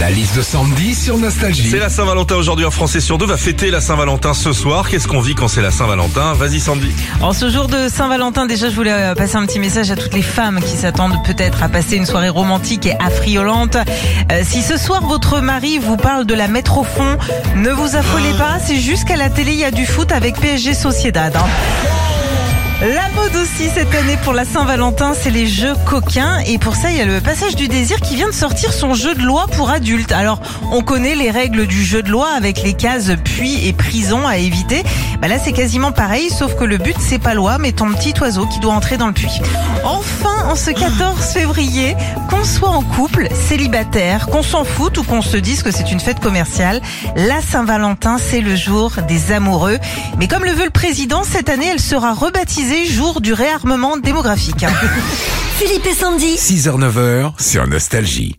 La liste de Sandy sur Nostalgie. C'est la Saint-Valentin aujourd'hui. Un Français sur deux va fêter la Saint-Valentin ce soir. Qu'est-ce qu'on vit quand c'est la Saint-Valentin Vas-y Sandy. En ce jour de Saint-Valentin, déjà, je voulais euh, passer un petit message à toutes les femmes qui s'attendent peut-être à passer une soirée romantique et affriolante. Euh, si ce soir votre mari vous parle de la mettre au fond, ne vous affolez pas. C'est juste qu'à la télé, il y a du foot avec PSG Sociedad. hein. La mode aussi cette année pour la Saint-Valentin, c'est les jeux coquins. Et pour ça, il y a le passage du désir qui vient de sortir son jeu de loi pour adultes. Alors, on connaît les règles du jeu de loi avec les cases puits et prison à éviter. Bah là, c'est quasiment pareil, sauf que le but, c'est pas loi, mais ton petit oiseau qui doit entrer dans le puits. Enfin, en ce 14 février, qu'on soit en couple, célibataire, qu'on s'en foute ou qu'on se dise que c'est une fête commerciale, la Saint-Valentin, c'est le jour des amoureux. Mais comme le veut le président, cette année, elle sera rebaptisée jour du réarmement démographique. Philippe et Sandy. 6h-9h sur Nostalgie.